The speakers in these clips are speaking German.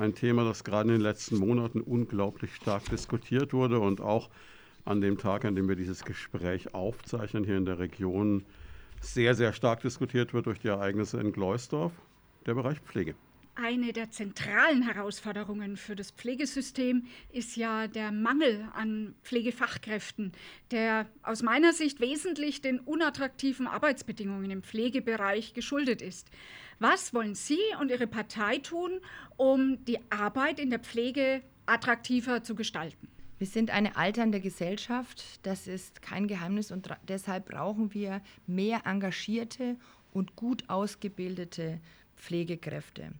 Ein Thema, das gerade in den letzten Monaten unglaublich stark diskutiert wurde und auch an dem Tag, an dem wir dieses Gespräch aufzeichnen, hier in der Region sehr, sehr stark diskutiert wird durch die Ereignisse in Gleusdorf, der Bereich Pflege. Eine der zentralen Herausforderungen für das Pflegesystem ist ja der Mangel an Pflegefachkräften, der aus meiner Sicht wesentlich den unattraktiven Arbeitsbedingungen im Pflegebereich geschuldet ist. Was wollen Sie und Ihre Partei tun, um die Arbeit in der Pflege attraktiver zu gestalten? Wir sind eine alternde Gesellschaft, das ist kein Geheimnis und deshalb brauchen wir mehr engagierte und gut ausgebildete Pflegekräfte.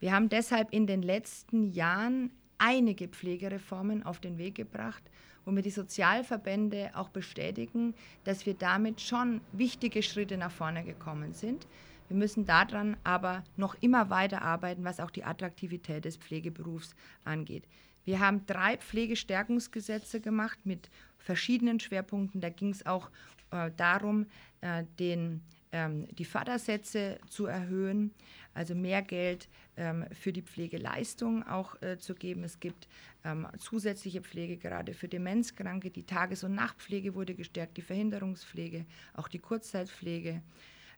Wir haben deshalb in den letzten Jahren einige Pflegereformen auf den Weg gebracht, wo wir die Sozialverbände auch bestätigen, dass wir damit schon wichtige Schritte nach vorne gekommen sind. Wir müssen daran aber noch immer weiter arbeiten, was auch die Attraktivität des Pflegeberufs angeht. Wir haben drei Pflegestärkungsgesetze gemacht mit verschiedenen Schwerpunkten. Da ging es auch äh, darum, äh, den, ähm, die Fördersätze zu erhöhen, also mehr Geld ähm, für die Pflegeleistung auch äh, zu geben. Es gibt ähm, zusätzliche Pflege gerade für Demenzkranke. Die Tages- und Nachtpflege wurde gestärkt, die Verhinderungspflege, auch die Kurzzeitpflege.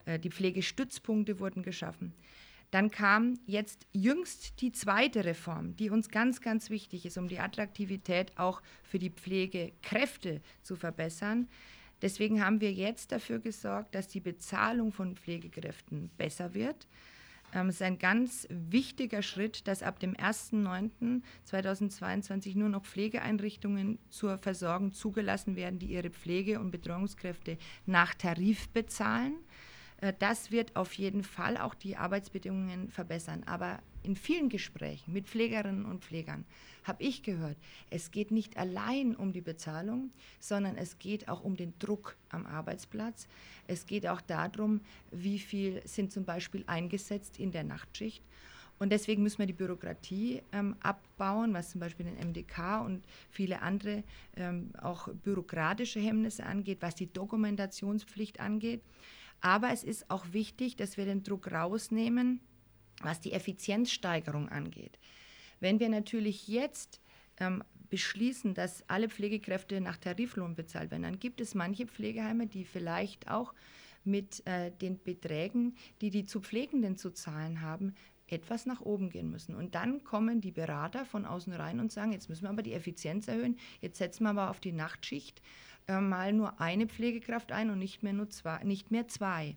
Äh, die Pflegestützpunkte wurden geschaffen. Dann kam jetzt jüngst die zweite Reform, die uns ganz, ganz wichtig ist, um die Attraktivität auch für die Pflegekräfte zu verbessern. Deswegen haben wir jetzt dafür gesorgt, dass die Bezahlung von Pflegekräften besser wird. Ähm, es ist ein ganz wichtiger Schritt, dass ab dem 1.9.2022 nur noch Pflegeeinrichtungen zur Versorgung zugelassen werden, die ihre Pflege- und Betreuungskräfte nach Tarif bezahlen. Äh, das wird auf jeden Fall auch die Arbeitsbedingungen verbessern. Aber in vielen Gesprächen mit Pflegerinnen und Pflegern habe ich gehört, es geht nicht allein um die Bezahlung, sondern es geht auch um den Druck am Arbeitsplatz. Es geht auch darum, wie viel sind zum Beispiel eingesetzt in der Nachtschicht. Und deswegen müssen wir die Bürokratie ähm, abbauen, was zum Beispiel den MDK und viele andere ähm, auch bürokratische Hemmnisse angeht, was die Dokumentationspflicht angeht. Aber es ist auch wichtig, dass wir den Druck rausnehmen, was die Effizienzsteigerung angeht. Wenn wir natürlich jetzt ähm, beschließen, dass alle Pflegekräfte nach Tariflohn bezahlt werden, dann gibt es manche Pflegeheime, die vielleicht auch mit äh, den Beträgen, die die zu Pflegenden zu zahlen haben, etwas nach oben gehen müssen. Und dann kommen die Berater von außen rein und sagen, jetzt müssen wir aber die Effizienz erhöhen, jetzt setzen wir aber auf die Nachtschicht äh, mal nur eine Pflegekraft ein und nicht mehr, nur zwei, nicht mehr zwei.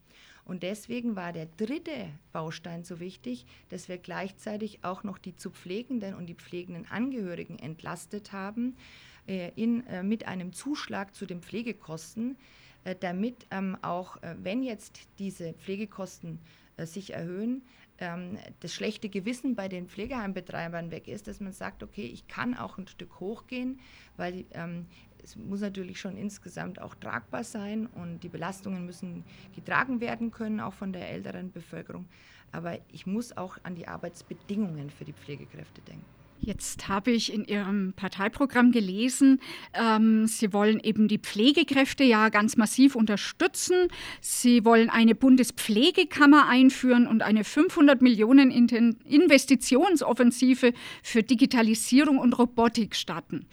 Und deswegen war der dritte Baustein so wichtig, dass wir gleichzeitig auch noch die zu pflegenden und die pflegenden Angehörigen entlastet haben äh, in, äh, mit einem Zuschlag zu den Pflegekosten, äh, damit ähm, auch, äh, wenn jetzt diese Pflegekosten äh, sich erhöhen, ähm, das schlechte Gewissen bei den Pflegeheimbetreibern weg ist, dass man sagt, okay, ich kann auch ein Stück hochgehen, weil ähm, es muss natürlich schon insgesamt auch tragbar sein und die Belastungen müssen getragen werden können, auch von der älteren Bevölkerung. Aber ich muss auch an die Arbeitsbedingungen für die Pflegekräfte denken. Jetzt habe ich in Ihrem Parteiprogramm gelesen, ähm, Sie wollen eben die Pflegekräfte ja ganz massiv unterstützen. Sie wollen eine Bundespflegekammer einführen und eine 500 Millionen Investitionsoffensive für Digitalisierung und Robotik starten.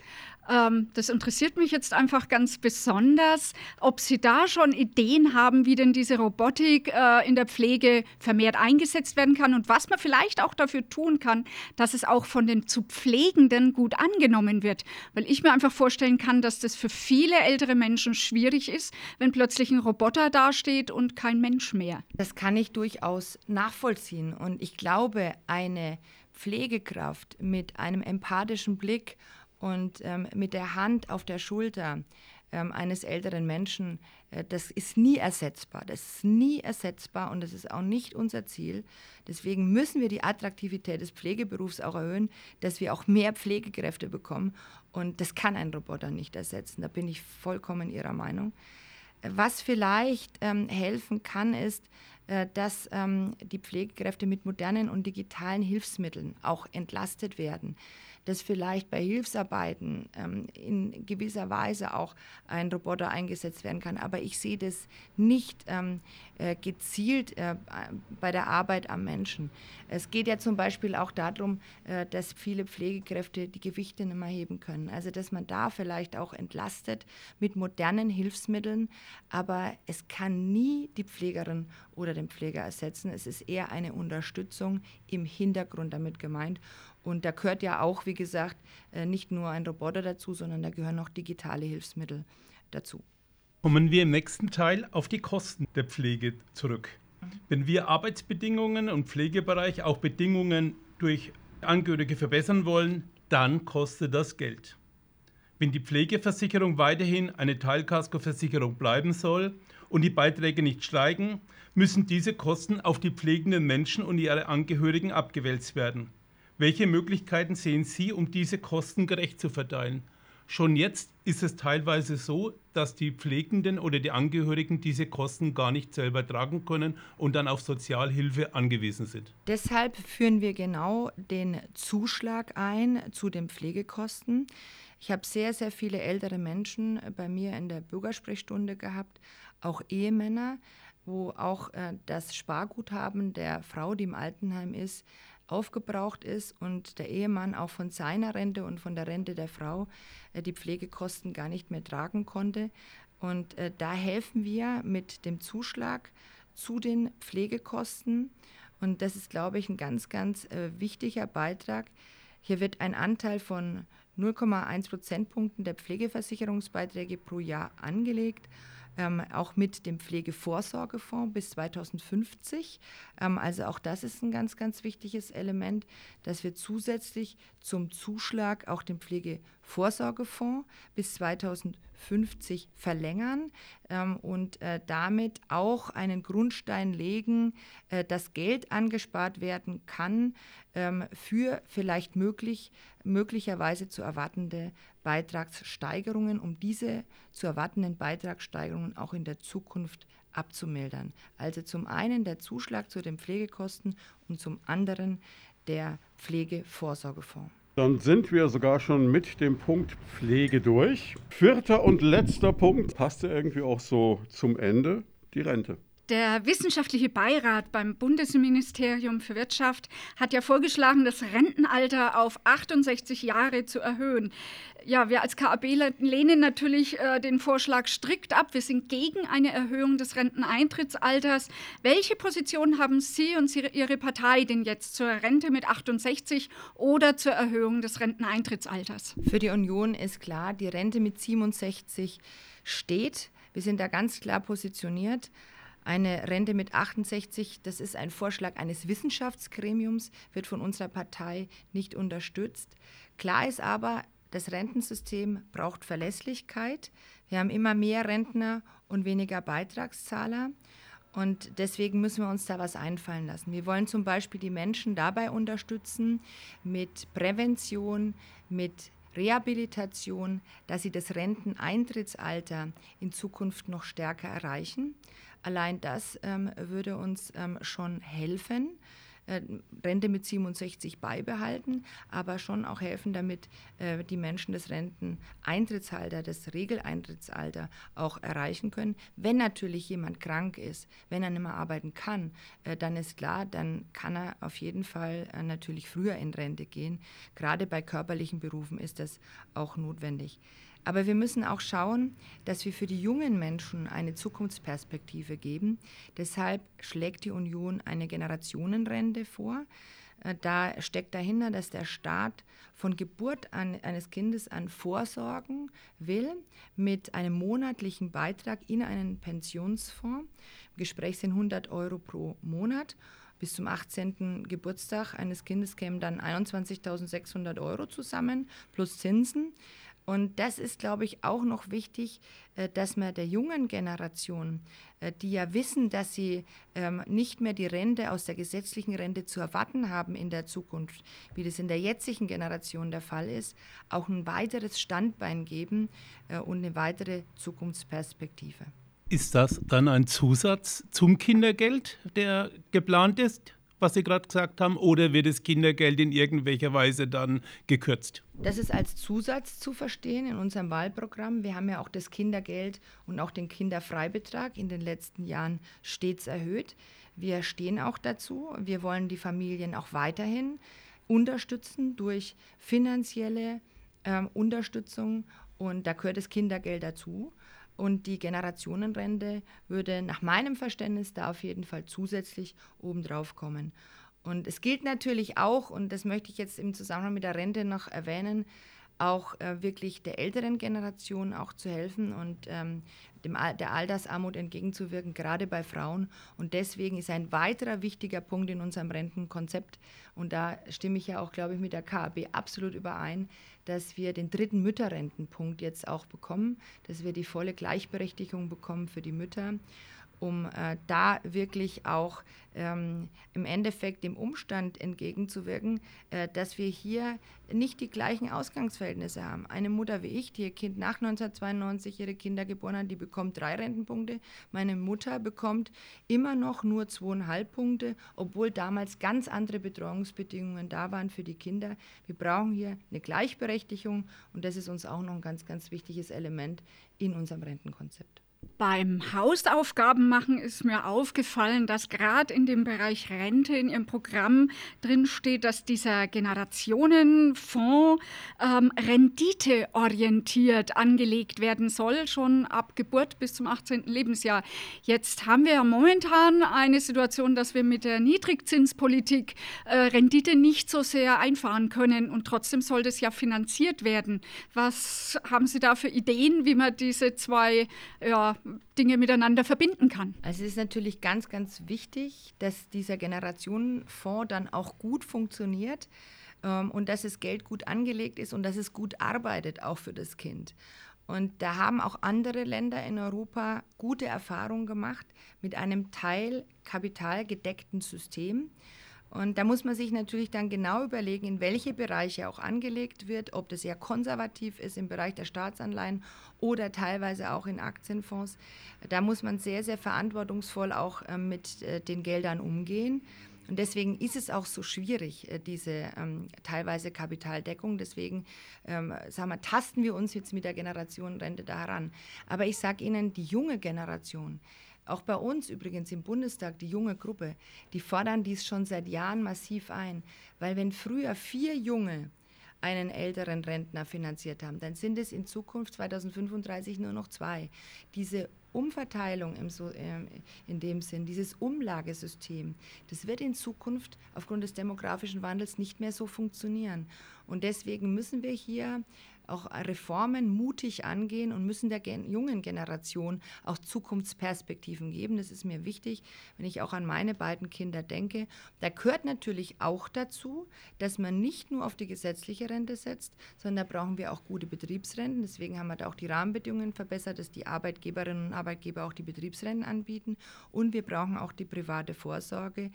Ähm, das interessiert mich jetzt einfach ganz besonders, ob Sie da schon Ideen haben, wie denn diese Robotik äh, in der Pflege vermehrt eingesetzt werden kann und was man vielleicht auch dafür tun kann, dass es auch von den zu Pflegenden gut angenommen wird. Weil ich mir einfach vorstellen kann, dass das für viele ältere Menschen schwierig ist, wenn plötzlich ein Roboter dasteht und kein Mensch mehr. Das kann ich durchaus nachvollziehen. Und ich glaube, eine Pflegekraft mit einem empathischen Blick und ähm, mit der Hand auf der Schulter ähm, eines älteren Menschen, äh, das ist nie ersetzbar. Das ist nie ersetzbar und das ist auch nicht unser Ziel. Deswegen müssen wir die Attraktivität des Pflegeberufs auch erhöhen, dass wir auch mehr Pflegekräfte bekommen. Und das kann ein Roboter nicht ersetzen. Da bin ich vollkommen Ihrer Meinung. Was vielleicht ähm, helfen kann, ist, äh, dass ähm, die Pflegekräfte mit modernen und digitalen Hilfsmitteln auch entlastet werden dass vielleicht bei Hilfsarbeiten ähm, in gewisser Weise auch ein Roboter eingesetzt werden kann. Aber ich sehe das nicht ähm, äh, gezielt äh, bei der Arbeit am Menschen. Es geht ja zum Beispiel auch darum, äh, dass viele Pflegekräfte die Gewichte nicht mehr heben können. Also dass man da vielleicht auch entlastet mit modernen Hilfsmitteln. Aber es kann nie die Pflegerin oder den Pfleger ersetzen. Es ist eher eine Unterstützung im Hintergrund damit gemeint. Und da gehört ja auch, wie gesagt, äh, nicht nur ein Roboter dazu, sondern da gehören auch digitale Hilfsmittel dazu. Kommen wir im nächsten Teil auf die Kosten der Pflege zurück. Wenn wir Arbeitsbedingungen und Pflegebereich auch Bedingungen durch Angehörige verbessern wollen, dann kostet das Geld. Wenn die Pflegeversicherung weiterhin eine Teilkaskoversicherung bleiben soll und die Beiträge nicht steigen, müssen diese Kosten auf die pflegenden Menschen und ihre Angehörigen abgewälzt werden. Welche Möglichkeiten sehen Sie, um diese Kosten gerecht zu verteilen? Schon jetzt ist es teilweise so, dass die Pflegenden oder die Angehörigen diese Kosten gar nicht selber tragen können und dann auf Sozialhilfe angewiesen sind. Deshalb führen wir genau den Zuschlag ein zu den Pflegekosten. Ich habe sehr, sehr viele ältere Menschen bei mir in der Bürgersprechstunde gehabt, auch Ehemänner, wo auch äh, das Sparguthaben der Frau, die im Altenheim ist, aufgebraucht ist und der Ehemann auch von seiner Rente und von der Rente der Frau äh, die Pflegekosten gar nicht mehr tragen konnte. Und äh, da helfen wir mit dem Zuschlag zu den Pflegekosten. Und das ist, glaube ich, ein ganz, ganz äh, wichtiger Beitrag. Hier wird ein Anteil von 0,1 Prozentpunkten der Pflegeversicherungsbeiträge pro Jahr angelegt ähm, auch mit dem Pflegevorsorgefonds bis 2050. Ähm, also auch das ist ein ganz, ganz wichtiges Element, dass wir zusätzlich zum Zuschlag auch den Pflegevorsorgefonds bis 2050 verlängern ähm, und äh, damit auch einen Grundstein legen, äh, dass Geld angespart werden kann ähm, für vielleicht möglich, möglicherweise zu erwartende Beitragssteigerungen, um diese zu erwartenden Beitragssteigerungen auch in der Zukunft abzumildern. Also zum einen der Zuschlag zu den Pflegekosten und zum anderen der Pflegevorsorgefonds. Dann sind wir sogar schon mit dem Punkt Pflege durch. Vierter und letzter Punkt passte irgendwie auch so zum Ende, die Rente. Der wissenschaftliche Beirat beim Bundesministerium für Wirtschaft hat ja vorgeschlagen, das Rentenalter auf 68 Jahre zu erhöhen. Ja, wir als KAB lehnen natürlich äh, den Vorschlag strikt ab. Wir sind gegen eine Erhöhung des Renteneintrittsalters. Welche Position haben Sie und Sie, Ihre Partei denn jetzt zur Rente mit 68 oder zur Erhöhung des Renteneintrittsalters? Für die Union ist klar, die Rente mit 67 steht. Wir sind da ganz klar positioniert. Eine Rente mit 68, das ist ein Vorschlag eines Wissenschaftsgremiums, wird von unserer Partei nicht unterstützt. Klar ist aber, das Rentensystem braucht Verlässlichkeit. Wir haben immer mehr Rentner und weniger Beitragszahler. Und deswegen müssen wir uns da was einfallen lassen. Wir wollen zum Beispiel die Menschen dabei unterstützen mit Prävention, mit Rehabilitation, dass sie das Renteneintrittsalter in Zukunft noch stärker erreichen. Allein das ähm, würde uns ähm, schon helfen. Äh, Rente mit 67 beibehalten, aber schon auch helfen, damit äh, die Menschen das Renteneintrittsalter, das Regeleintrittsalter auch erreichen können. Wenn natürlich jemand krank ist, wenn er nicht mehr arbeiten kann, äh, dann ist klar, dann kann er auf jeden Fall äh, natürlich früher in Rente gehen. Gerade bei körperlichen Berufen ist das auch notwendig. Aber wir müssen auch schauen, dass wir für die jungen Menschen eine Zukunftsperspektive geben. Deshalb schlägt die Union eine Generationenrente vor. Äh, da steckt dahinter, dass der Staat von Geburt an, eines Kindes an vorsorgen will mit einem monatlichen Beitrag in einen Pensionsfonds. Im Gespräch sind 100 Euro pro Monat. Bis zum 18. Geburtstag eines Kindes kämen dann 21.600 Euro zusammen plus Zinsen. Und das ist, glaube ich, auch noch wichtig, äh, dass man der jungen Generation, äh, die ja wissen, dass sie ähm, nicht mehr die Rente aus der gesetzlichen Rente zu erwarten haben in der Zukunft, wie das in der jetzigen Generation der Fall ist, auch ein weiteres Standbein geben äh, und eine weitere Zukunftsperspektive. Ist das dann ein Zusatz zum Kindergeld, der geplant ist? Was Sie gerade gesagt haben, oder wird das Kindergeld in irgendwelcher Weise dann gekürzt? Das ist als Zusatz zu verstehen in unserem Wahlprogramm. Wir haben ja auch das Kindergeld und auch den Kinderfreibetrag in den letzten Jahren stets erhöht. Wir stehen auch dazu. Wir wollen die Familien auch weiterhin unterstützen durch finanzielle äh, Unterstützung und da gehört das Kindergeld dazu. Und die Generationenrente würde nach meinem Verständnis da auf jeden Fall zusätzlich obendrauf kommen. Und es gilt natürlich auch, und das möchte ich jetzt im Zusammenhang mit der Rente noch erwähnen, auch äh, wirklich der älteren Generation auch zu helfen und ähm, dem, der Altersarmut entgegenzuwirken, gerade bei Frauen. Und deswegen ist ein weiterer wichtiger Punkt in unserem Rentenkonzept, und da stimme ich ja auch, glaube ich, mit der KAB absolut überein, dass wir den dritten Mütterrentenpunkt jetzt auch bekommen, dass wir die volle Gleichberechtigung bekommen für die Mütter um äh, da wirklich auch ähm, im Endeffekt dem Umstand entgegenzuwirken, äh, dass wir hier nicht die gleichen Ausgangsverhältnisse haben. Eine Mutter wie ich, die ihr Kind nach 1992 ihre Kinder geboren hat, die bekommt drei Rentenpunkte. Meine Mutter bekommt immer noch nur zweieinhalb Punkte, obwohl damals ganz andere Betreuungsbedingungen da waren für die Kinder. Wir brauchen hier eine Gleichberechtigung und das ist uns auch noch ein ganz, ganz wichtiges Element in unserem Rentenkonzept. Beim Hausaufgaben machen ist mir aufgefallen, dass gerade in dem Bereich Rente in Ihrem Programm drin steht, dass dieser Generationenfonds ähm, renditeorientiert angelegt werden soll, schon ab Geburt bis zum 18. Lebensjahr. Jetzt haben wir ja momentan eine Situation, dass wir mit der Niedrigzinspolitik äh, Rendite nicht so sehr einfahren können und trotzdem soll das ja finanziert werden. Was haben Sie da für Ideen, wie man diese zwei ja, Dinge miteinander verbinden kann. Also es ist natürlich ganz, ganz wichtig, dass dieser Generationenfonds dann auch gut funktioniert ähm, und dass das Geld gut angelegt ist und dass es gut arbeitet, auch für das Kind. Und da haben auch andere Länder in Europa gute Erfahrungen gemacht mit einem Teil kapitalgedeckten System. Und da muss man sich natürlich dann genau überlegen, in welche Bereiche auch angelegt wird, ob das eher konservativ ist im Bereich der Staatsanleihen oder teilweise auch in Aktienfonds. Da muss man sehr, sehr verantwortungsvoll auch äh, mit äh, den Geldern umgehen. Und deswegen ist es auch so schwierig, äh, diese ähm, teilweise Kapitaldeckung. Deswegen ähm, sagen wir, tasten wir uns jetzt mit der Generationenrente da heran. Aber ich sage Ihnen, die junge Generation, auch bei uns übrigens im Bundestag, die junge Gruppe, die fordern dies schon seit Jahren massiv ein. Weil wenn früher vier Junge einen älteren Rentner finanziert haben, dann sind es in Zukunft 2035 nur noch zwei. Diese Umverteilung im so, äh, in dem Sinn, dieses Umlagesystem, das wird in Zukunft aufgrund des demografischen Wandels nicht mehr so funktionieren. Und deswegen müssen wir hier auch Reformen mutig angehen und müssen der gen jungen Generation auch Zukunftsperspektiven geben. Das ist mir wichtig, wenn ich auch an meine beiden Kinder denke. Da gehört natürlich auch dazu, dass man nicht nur auf die gesetzliche Rente setzt, sondern da brauchen wir auch gute Betriebsrenten. Deswegen haben wir da auch die Rahmenbedingungen verbessert, dass die Arbeitgeberinnen und Arbeitgeber auch die Betriebsrenten anbieten. Und wir brauchen auch die private Vorsorge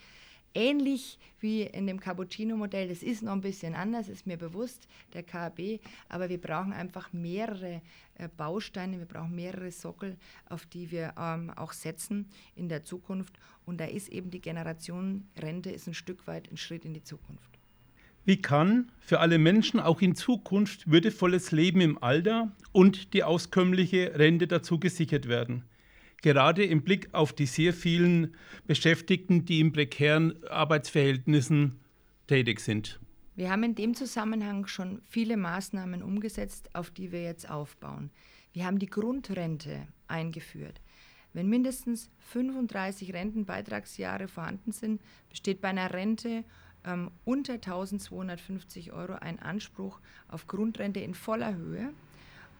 ähnlich wie in dem Cappuccino-Modell. Das ist noch ein bisschen anders, ist mir bewusst, der KAB, aber wir brauchen einfach mehrere äh, Bausteine, wir brauchen mehrere Sockel, auf die wir ähm, auch setzen in der Zukunft. Und da ist eben die Generation Rente ist ein Stück weit ein Schritt in die Zukunft. Wie kann für alle Menschen auch in Zukunft würdevolles Leben im Alter und die auskömmliche Rente dazu gesichert werden? Gerade im Blick auf die sehr vielen Beschäftigten, die in prekären Arbeitsverhältnissen tätig sind. Wir haben in dem Zusammenhang schon viele Maßnahmen umgesetzt, auf die wir jetzt aufbauen. Wir haben die Grundrente eingeführt. Wenn mindestens 35 Rentenbeitragsjahre vorhanden sind, besteht bei einer Rente ähm, unter 1250 Euro ein Anspruch auf Grundrente in voller Höhe.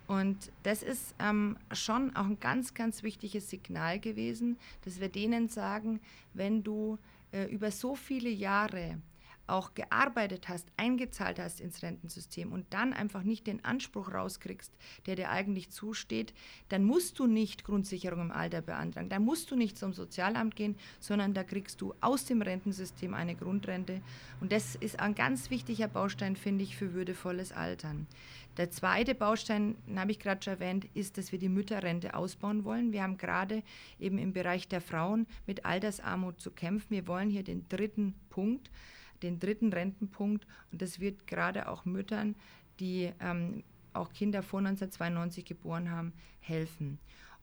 Und das ist ähm, schon auch ein ganz, ganz wichtiges Signal gewesen, dass wir denen sagen, wenn du äh, über so viele Jahre auch gearbeitet hast, eingezahlt hast ins Rentensystem und dann einfach nicht den Anspruch rauskriegst, der dir eigentlich zusteht, dann musst du nicht Grundsicherung im Alter beantragen, dann musst du nicht zum Sozialamt gehen, sondern da kriegst du aus dem Rentensystem eine Grundrente. Und das ist ein ganz wichtiger Baustein, finde ich, für würdevolles Altern. Der zweite Baustein, den habe ich gerade schon erwähnt, ist, dass wir die Mütterrente ausbauen wollen. Wir haben gerade eben im Bereich der Frauen mit Altersarmut zu kämpfen. Wir wollen hier den dritten Punkt, den dritten Rentenpunkt. Und das wird gerade auch Müttern, die ähm, auch Kinder vor 1992 geboren haben, helfen.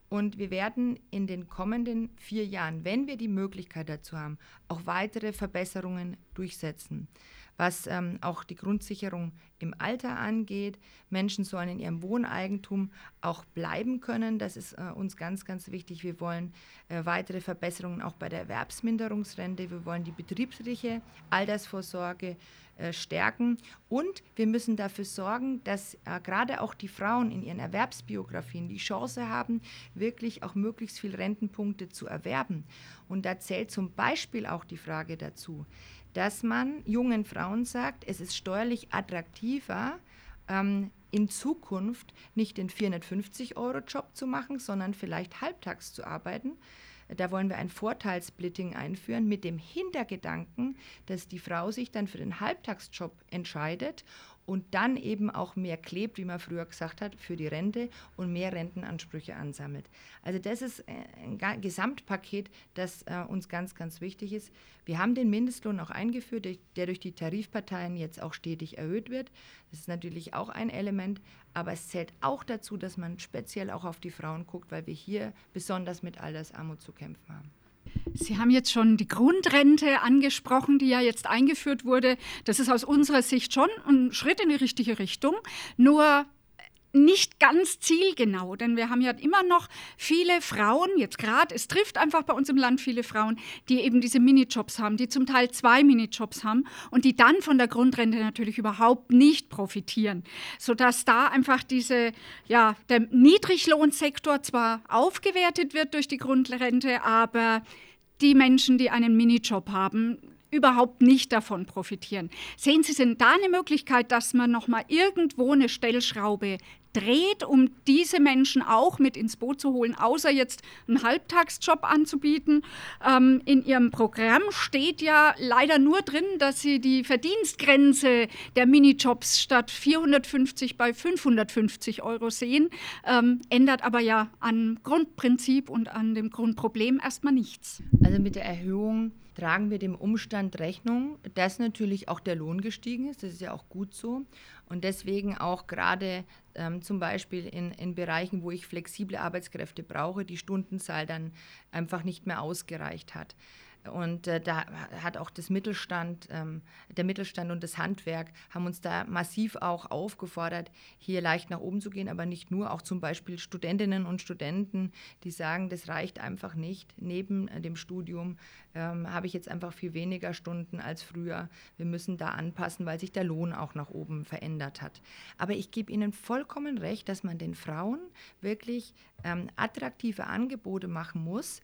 Und wir werden in den kommenden vier Jahren, wenn wir die Möglichkeit dazu haben, auch weitere Verbesserungen durchsetzen was ähm, auch die Grundsicherung im Alter angeht. Menschen sollen in ihrem Wohneigentum auch bleiben können. Das ist äh, uns ganz, ganz wichtig. Wir wollen äh, weitere Verbesserungen auch bei der Erwerbsminderungsrente. Wir wollen die betriebsliche Altersvorsorge äh, stärken. Und wir müssen dafür sorgen, dass äh, gerade auch die Frauen in ihren Erwerbsbiografien die Chance haben, wirklich auch möglichst viele Rentenpunkte zu erwerben. Und da zählt zum Beispiel auch die Frage dazu, dass man jungen Frauen sagt, es ist steuerlich attraktiver, ähm, in Zukunft nicht den 450-Euro-Job zu machen, sondern vielleicht halbtags zu arbeiten. Da wollen wir ein Vorteilssplitting einführen mit dem Hintergedanken, dass die Frau sich dann für den Halbtagsjob entscheidet und dann eben auch mehr klebt, wie man früher gesagt hat, für die Rente und mehr Rentenansprüche ansammelt. Also das ist äh, ein Gesamtpaket, das äh, uns ganz, ganz wichtig ist. Wir haben den Mindestlohn auch eingeführt, der durch die Tarifparteien jetzt auch stetig erhöht wird. Das ist natürlich auch ein Element, aber es zählt auch dazu, dass man speziell auch auf die Frauen guckt, weil wir hier besonders mit Altersarmut zu kämpfen haben. Sie haben jetzt schon die Grundrente angesprochen, die ja jetzt eingeführt wurde. Das ist aus unserer Sicht schon ein Schritt in die richtige Richtung. Nur nicht ganz zielgenau, denn wir haben ja immer noch viele Frauen, jetzt gerade, es trifft einfach bei uns im Land viele Frauen, die eben diese Minijobs haben, die zum Teil zwei Minijobs haben und die dann von der Grundrente natürlich überhaupt nicht profitieren, sodass da einfach diese, ja, der Niedriglohnsektor zwar aufgewertet wird durch die Grundrente, aber die Menschen, die einen Minijob haben, überhaupt nicht davon profitieren. Sehen Sie denn da eine Möglichkeit, dass man noch mal irgendwo eine Stellschraube dreht, um diese Menschen auch mit ins Boot zu holen, außer jetzt einen Halbtagsjob anzubieten. Ähm, in ihrem Programm steht ja leider nur drin, dass sie die Verdienstgrenze der Minijobs statt 450 bei 550 Euro sehen, ähm, ändert aber ja an Grundprinzip und an dem Grundproblem erstmal nichts. Also mit der Erhöhung tragen wir dem Umstand Rechnung, dass natürlich auch der Lohn gestiegen ist. Das ist ja auch gut so. Und deswegen auch gerade ähm, zum Beispiel in, in Bereichen, wo ich flexible Arbeitskräfte brauche, die Stundenzahl dann einfach nicht mehr ausgereicht hat. Und äh, da hat auch das Mittelstand, ähm, der Mittelstand und das Handwerk haben uns da massiv auch aufgefordert, hier leicht nach oben zu gehen, aber nicht nur, auch zum Beispiel Studentinnen und Studenten, die sagen, das reicht einfach nicht. Neben äh, dem Studium ähm, habe ich jetzt einfach viel weniger Stunden als früher. Wir müssen da anpassen, weil sich der Lohn auch nach oben verändert hat. Aber ich gebe Ihnen vollkommen recht, dass man den Frauen wirklich ähm, attraktive Angebote machen muss,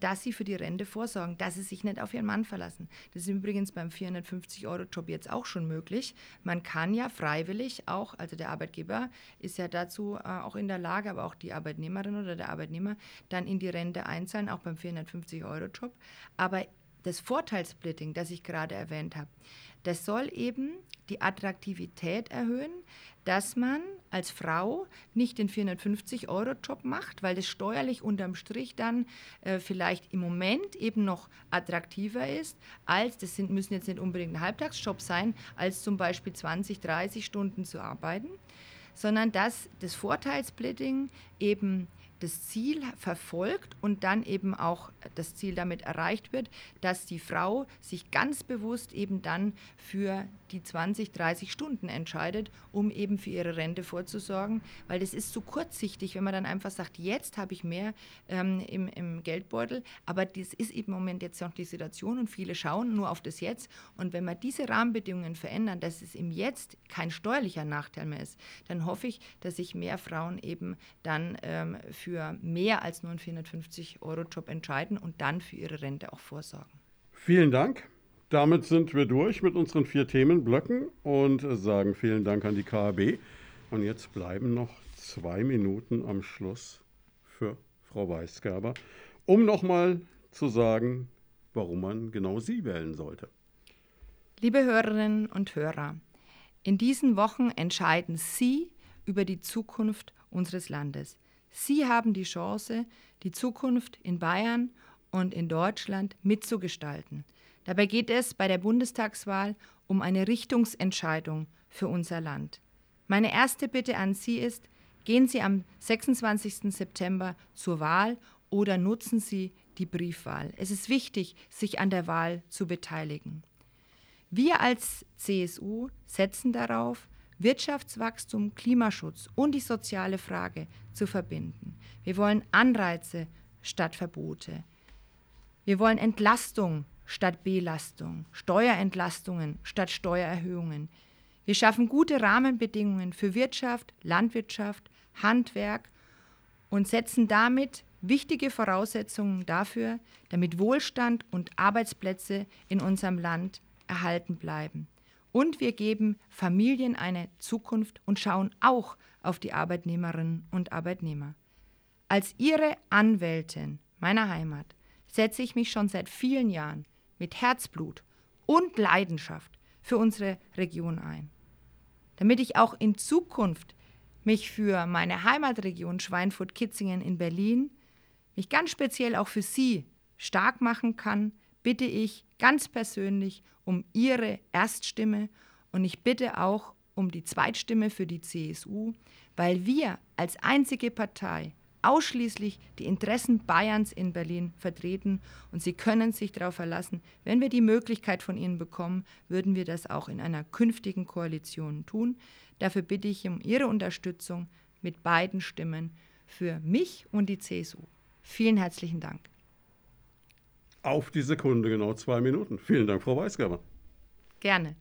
dass sie für die Rente vorsorgen, dass sie sich nicht auf ihren Mann verlassen. Das ist übrigens beim 450-Euro-Job jetzt auch schon möglich. Man kann ja freiwillig auch, also der Arbeitgeber ist ja dazu äh, auch in der Lage, aber auch die Arbeitnehmerin oder der Arbeitnehmer, dann in die Rente einzahlen, auch beim 450-Euro-Job. Aber das Vorteilssplitting, das ich gerade erwähnt habe, das soll eben die Attraktivität erhöhen, dass man als Frau nicht den 450-Euro-Job macht, weil das steuerlich unterm Strich dann äh, vielleicht im Moment eben noch attraktiver ist, als, das sind, müssen jetzt nicht unbedingt ein Halbtagsjob sein, als zum Beispiel 20, 30 Stunden zu arbeiten, sondern dass das Vorteilssplitting eben das Ziel verfolgt und dann eben auch das Ziel damit erreicht wird, dass die Frau sich ganz bewusst eben dann für die 20, 30 Stunden entscheidet, um eben für ihre Rente vorzusorgen, weil das ist zu kurzsichtig, wenn man dann einfach sagt, jetzt habe ich mehr ähm, im, im Geldbeutel, aber das ist eben im Moment jetzt noch die Situation und viele schauen nur auf das Jetzt. Und wenn wir diese Rahmenbedingungen verändern, dass es im Jetzt kein steuerlicher Nachteil mehr ist, dann hoffe ich, dass sich mehr Frauen eben dann ähm, für mehr als nur einen 450-Euro-Job entscheiden und dann für ihre Rente auch vorsorgen. Vielen Dank. Damit sind wir durch mit unseren vier Themenblöcken und sagen vielen Dank an die KAB. Und jetzt bleiben noch zwei Minuten am Schluss für Frau Weisgerber, um nochmal zu sagen, warum man genau Sie wählen sollte. Liebe Hörerinnen und Hörer, in diesen Wochen entscheiden Sie über die Zukunft unseres Landes. Sie haben die Chance, die Zukunft in Bayern und in Deutschland mitzugestalten. Dabei geht es bei der Bundestagswahl um eine Richtungsentscheidung für unser Land. Meine erste Bitte an Sie ist, gehen Sie am 26. September zur Wahl oder nutzen Sie die Briefwahl. Es ist wichtig, sich an der Wahl zu beteiligen. Wir als CSU setzen darauf, Wirtschaftswachstum, Klimaschutz und die soziale Frage zu verbinden. Wir wollen Anreize statt Verbote. Wir wollen Entlastung statt Belastung, Steuerentlastungen statt Steuererhöhungen. Wir schaffen gute Rahmenbedingungen für Wirtschaft, Landwirtschaft, Handwerk und setzen damit wichtige Voraussetzungen dafür, damit Wohlstand und Arbeitsplätze in unserem Land erhalten bleiben. Und wir geben Familien eine Zukunft und schauen auch auf die Arbeitnehmerinnen und Arbeitnehmer. Als Ihre Anwältin meiner Heimat setze ich mich schon seit vielen Jahren mit Herzblut und Leidenschaft für unsere Region ein. Damit ich auch in Zukunft mich für meine Heimatregion Schweinfurt-Kitzingen in Berlin, mich ganz speziell auch für Sie stark machen kann, bitte ich ganz persönlich um Ihre Erststimme und ich bitte auch um die Zweitstimme für die CSU, weil wir als einzige Partei ausschließlich die Interessen Bayerns in Berlin vertreten und Sie können sich darauf verlassen, wenn wir die Möglichkeit von Ihnen bekommen, würden wir das auch in einer künftigen Koalition tun. Dafür bitte ich um Ihre Unterstützung mit beiden Stimmen für mich und die CSU. Vielen herzlichen Dank. Auf die Sekunde genau zwei Minuten. Vielen Dank, Frau Weisgerber. Gerne.